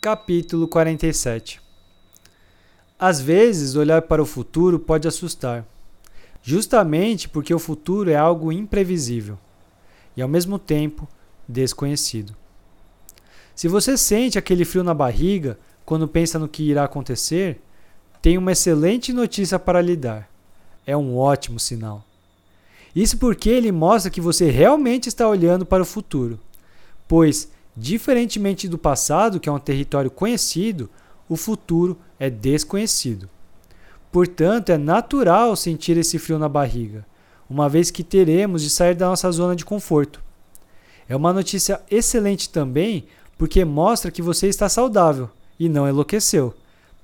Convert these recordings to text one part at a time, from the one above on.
Capítulo 47 Às vezes, olhar para o futuro pode assustar, justamente porque o futuro é algo imprevisível e, ao mesmo tempo, desconhecido. Se você sente aquele frio na barriga quando pensa no que irá acontecer, tem uma excelente notícia para lhe dar. É um ótimo sinal. Isso porque ele mostra que você realmente está olhando para o futuro, pois Diferentemente do passado, que é um território conhecido, o futuro é desconhecido. Portanto, é natural sentir esse frio na barriga, uma vez que teremos de sair da nossa zona de conforto. É uma notícia excelente também, porque mostra que você está saudável e não enlouqueceu,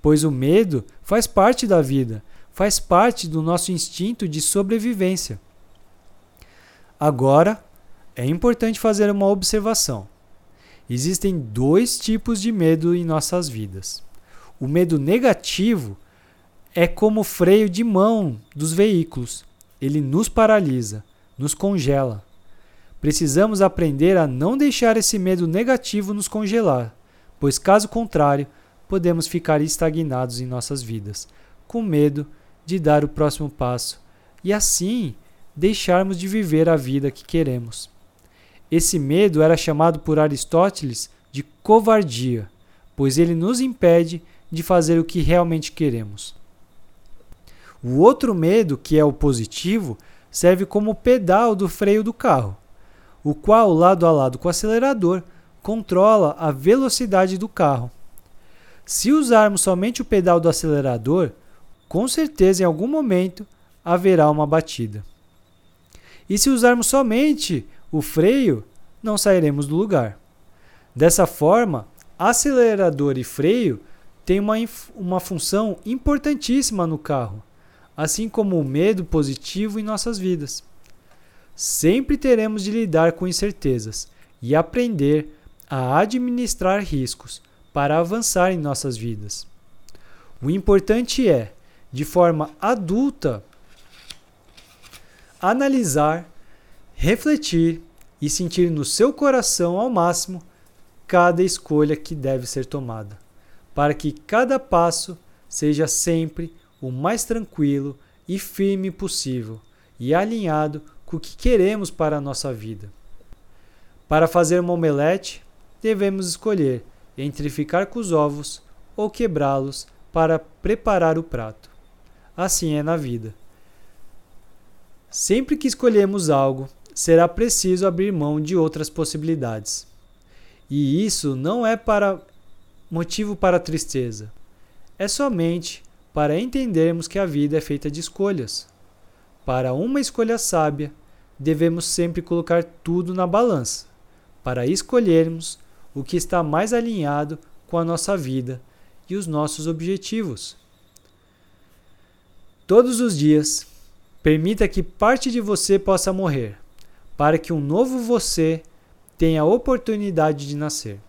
pois o medo faz parte da vida, faz parte do nosso instinto de sobrevivência. Agora, é importante fazer uma observação. Existem dois tipos de medo em nossas vidas. O medo negativo é como o freio de mão dos veículos. Ele nos paralisa, nos congela. Precisamos aprender a não deixar esse medo negativo nos congelar, pois, caso contrário, podemos ficar estagnados em nossas vidas, com medo de dar o próximo passo e, assim, deixarmos de viver a vida que queremos. Esse medo era chamado por Aristóteles de covardia, pois ele nos impede de fazer o que realmente queremos. O outro medo, que é o positivo, serve como pedal do freio do carro, o qual, lado a lado com o acelerador, controla a velocidade do carro. Se usarmos somente o pedal do acelerador, com certeza em algum momento haverá uma batida. E se usarmos somente o freio, não sairemos do lugar. Dessa forma, acelerador e freio têm uma, uma função importantíssima no carro, assim como o medo positivo em nossas vidas. Sempre teremos de lidar com incertezas e aprender a administrar riscos para avançar em nossas vidas. O importante é, de forma adulta, analisar refletir e sentir no seu coração ao máximo cada escolha que deve ser tomada, para que cada passo seja sempre o mais tranquilo e firme possível e alinhado com o que queremos para a nossa vida. Para fazer uma omelete, devemos escolher entre ficar com os ovos ou quebrá-los para preparar o prato. Assim é na vida. Sempre que escolhemos algo, será preciso abrir mão de outras possibilidades. E isso não é para motivo para tristeza. É somente para entendermos que a vida é feita de escolhas. Para uma escolha sábia, devemos sempre colocar tudo na balança, para escolhermos o que está mais alinhado com a nossa vida e os nossos objetivos. Todos os dias, permita que parte de você possa morrer para que um novo você tenha a oportunidade de nascer.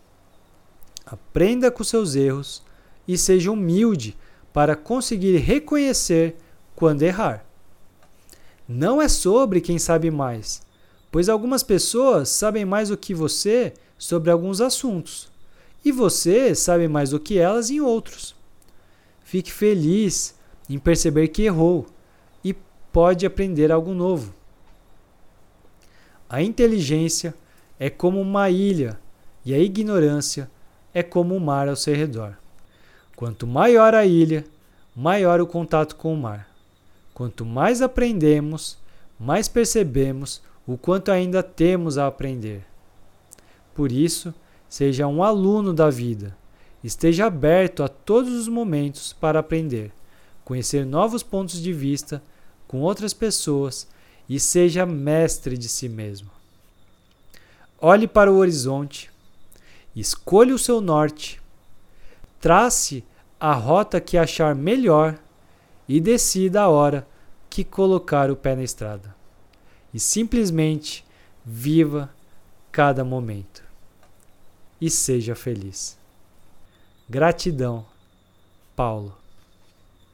Aprenda com seus erros e seja humilde para conseguir reconhecer quando errar. Não é sobre quem sabe mais, pois algumas pessoas sabem mais do que você sobre alguns assuntos e você sabe mais do que elas em outros. Fique feliz em perceber que errou e pode aprender algo novo. A inteligência é como uma ilha e a ignorância é como o mar ao seu redor. Quanto maior a ilha, maior o contato com o mar. Quanto mais aprendemos, mais percebemos o quanto ainda temos a aprender. Por isso, seja um aluno da vida. Esteja aberto a todos os momentos para aprender, conhecer novos pontos de vista com outras pessoas e seja mestre de si mesmo. Olhe para o horizonte, escolha o seu norte, trace a rota que achar melhor e decida a hora que colocar o pé na estrada. E simplesmente viva cada momento. E seja feliz. Gratidão, Paulo.